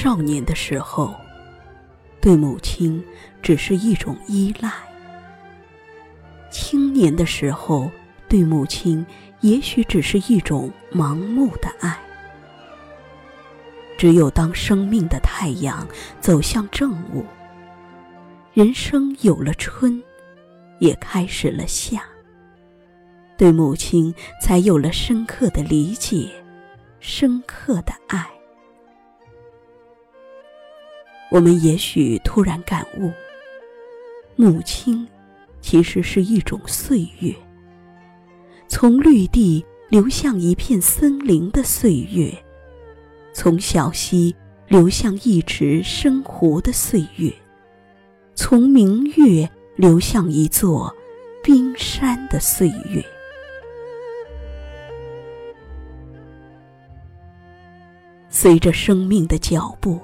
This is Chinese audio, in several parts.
少年的时候，对母亲只是一种依赖；青年的时候，对母亲也许只是一种盲目的爱。只有当生命的太阳走向正午，人生有了春，也开始了夏，对母亲才有了深刻的理解，深刻的爱。我们也许突然感悟，母亲其实是一种岁月，从绿地流向一片森林的岁月。从小溪流向一池深湖的岁月，从明月流向一座冰山的岁月。随着生命的脚步，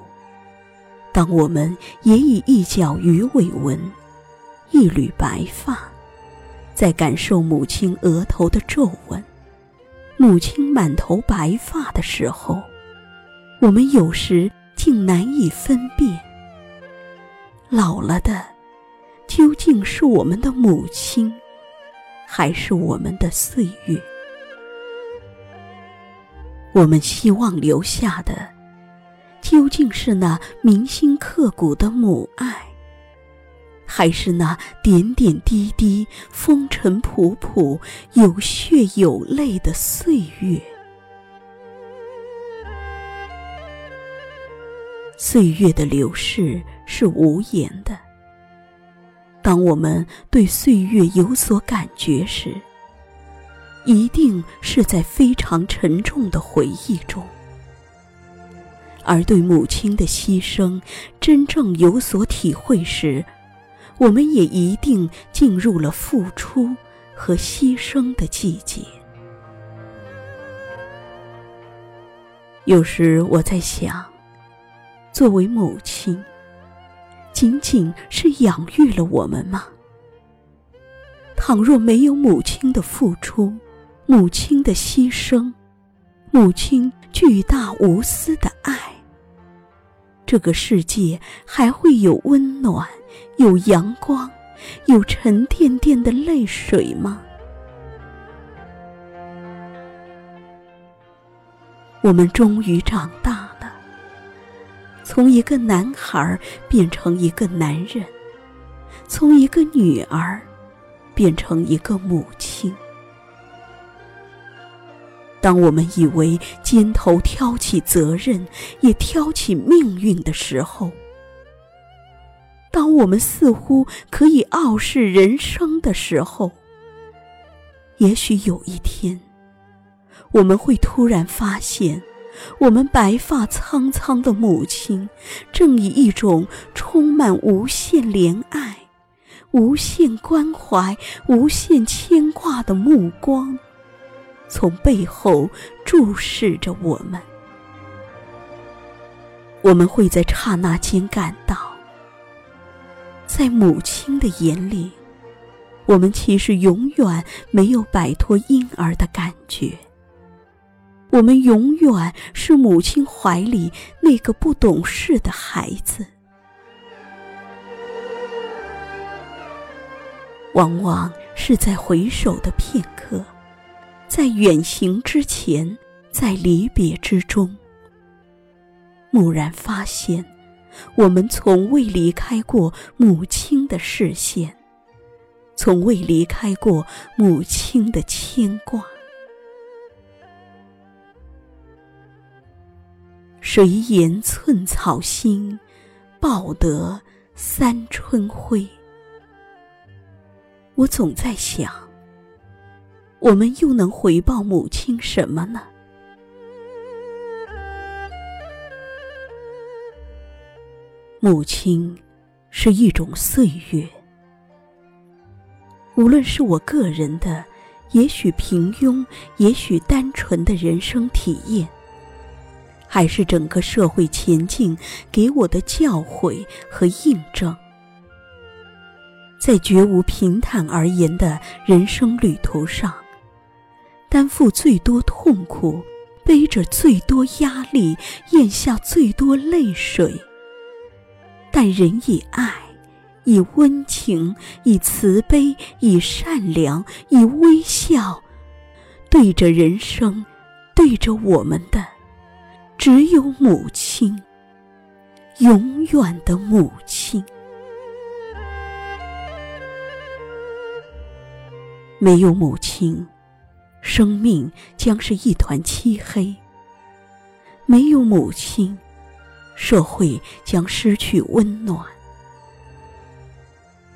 当我们也以一角鱼尾纹、一缕白发，在感受母亲额头的皱纹、母亲满头白发的时候。我们有时竟难以分辨，老了的究竟是我们的母亲，还是我们的岁月？我们希望留下的，究竟是那铭心刻骨的母爱，还是那点点滴滴、风尘仆仆、有血有泪的岁月？岁月的流逝是无言的。当我们对岁月有所感觉时，一定是在非常沉重的回忆中；而对母亲的牺牲真正有所体会时，我们也一定进入了付出和牺牲的季节。有时我在想。作为母亲，仅仅是养育了我们吗？倘若没有母亲的付出，母亲的牺牲，母亲巨大无私的爱，这个世界还会有温暖、有阳光、有沉甸甸的泪水吗？我们终于长大了。从一个男孩变成一个男人，从一个女儿变成一个母亲。当我们以为肩头挑起责任，也挑起命运的时候，当我们似乎可以傲视人生的时候，也许有一天，我们会突然发现。我们白发苍苍的母亲，正以一种充满无限怜爱、无限关怀、无限牵挂的目光，从背后注视着我们。我们会在刹那间感到，在母亲的眼里，我们其实永远没有摆脱婴儿的感觉。我们永远是母亲怀里那个不懂事的孩子。往往是在回首的片刻，在远行之前，在离别之中，蓦然发现，我们从未离开过母亲的视线，从未离开过母亲的牵挂。谁言寸草心，报得三春晖？我总在想，我们又能回报母亲什么呢？母亲是一种岁月，无论是我个人的，也许平庸，也许单纯的人生体验。还是整个社会前进给我的教诲和印证，在绝无平坦而言的人生旅途上，担负最多痛苦、背着最多压力，咽下最多泪水，但人以爱、以温情、以慈悲、以善良、以微笑，对着人生，对着我们的，只有母亲，永远的母亲。没有母亲，生命将是一团漆黑；没有母亲，社会将失去温暖。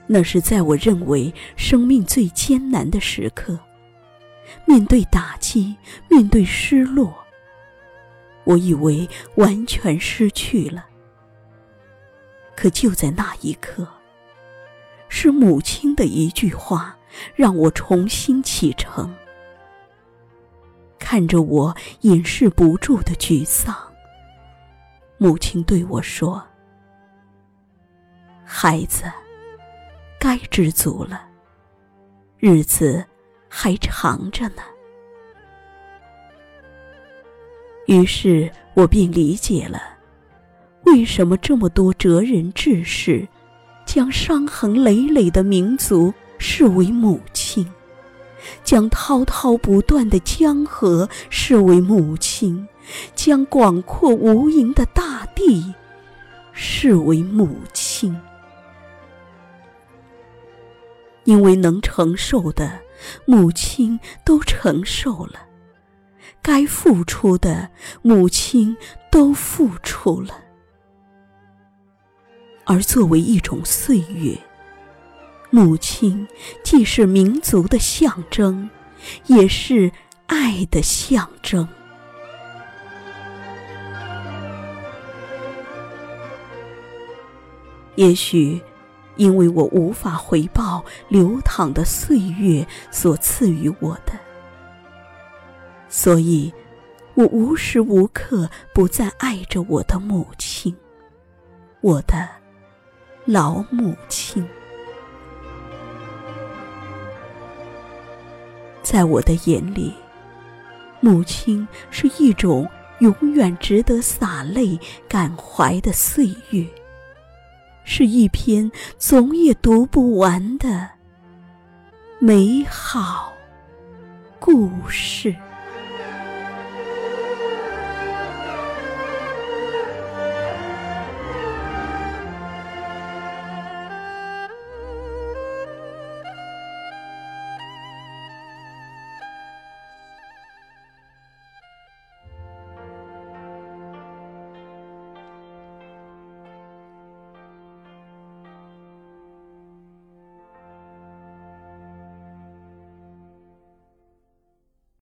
那是在我认为生命最艰难的时刻，面对打击，面对失落，我以为完全失去了。可就在那一刻，是母亲的一句话。让我重新启程。看着我掩饰不住的沮丧，母亲对我说：“孩子，该知足了，日子还长着呢。”于是我便理解了，为什么这么多哲人志士，将伤痕累累的民族。视为母亲，将滔滔不断的江河视为母亲，将广阔无垠的大地视为母亲。因为能承受的，母亲都承受了；该付出的，母亲都付出了。而作为一种岁月。母亲既是民族的象征，也是爱的象征。也许，因为我无法回报流淌的岁月所赐予我的，所以，我无时无刻不在爱着我的母亲，我的老母亲。在我的眼里，母亲是一种永远值得洒泪感怀的岁月，是一篇总也读不完的美好故事。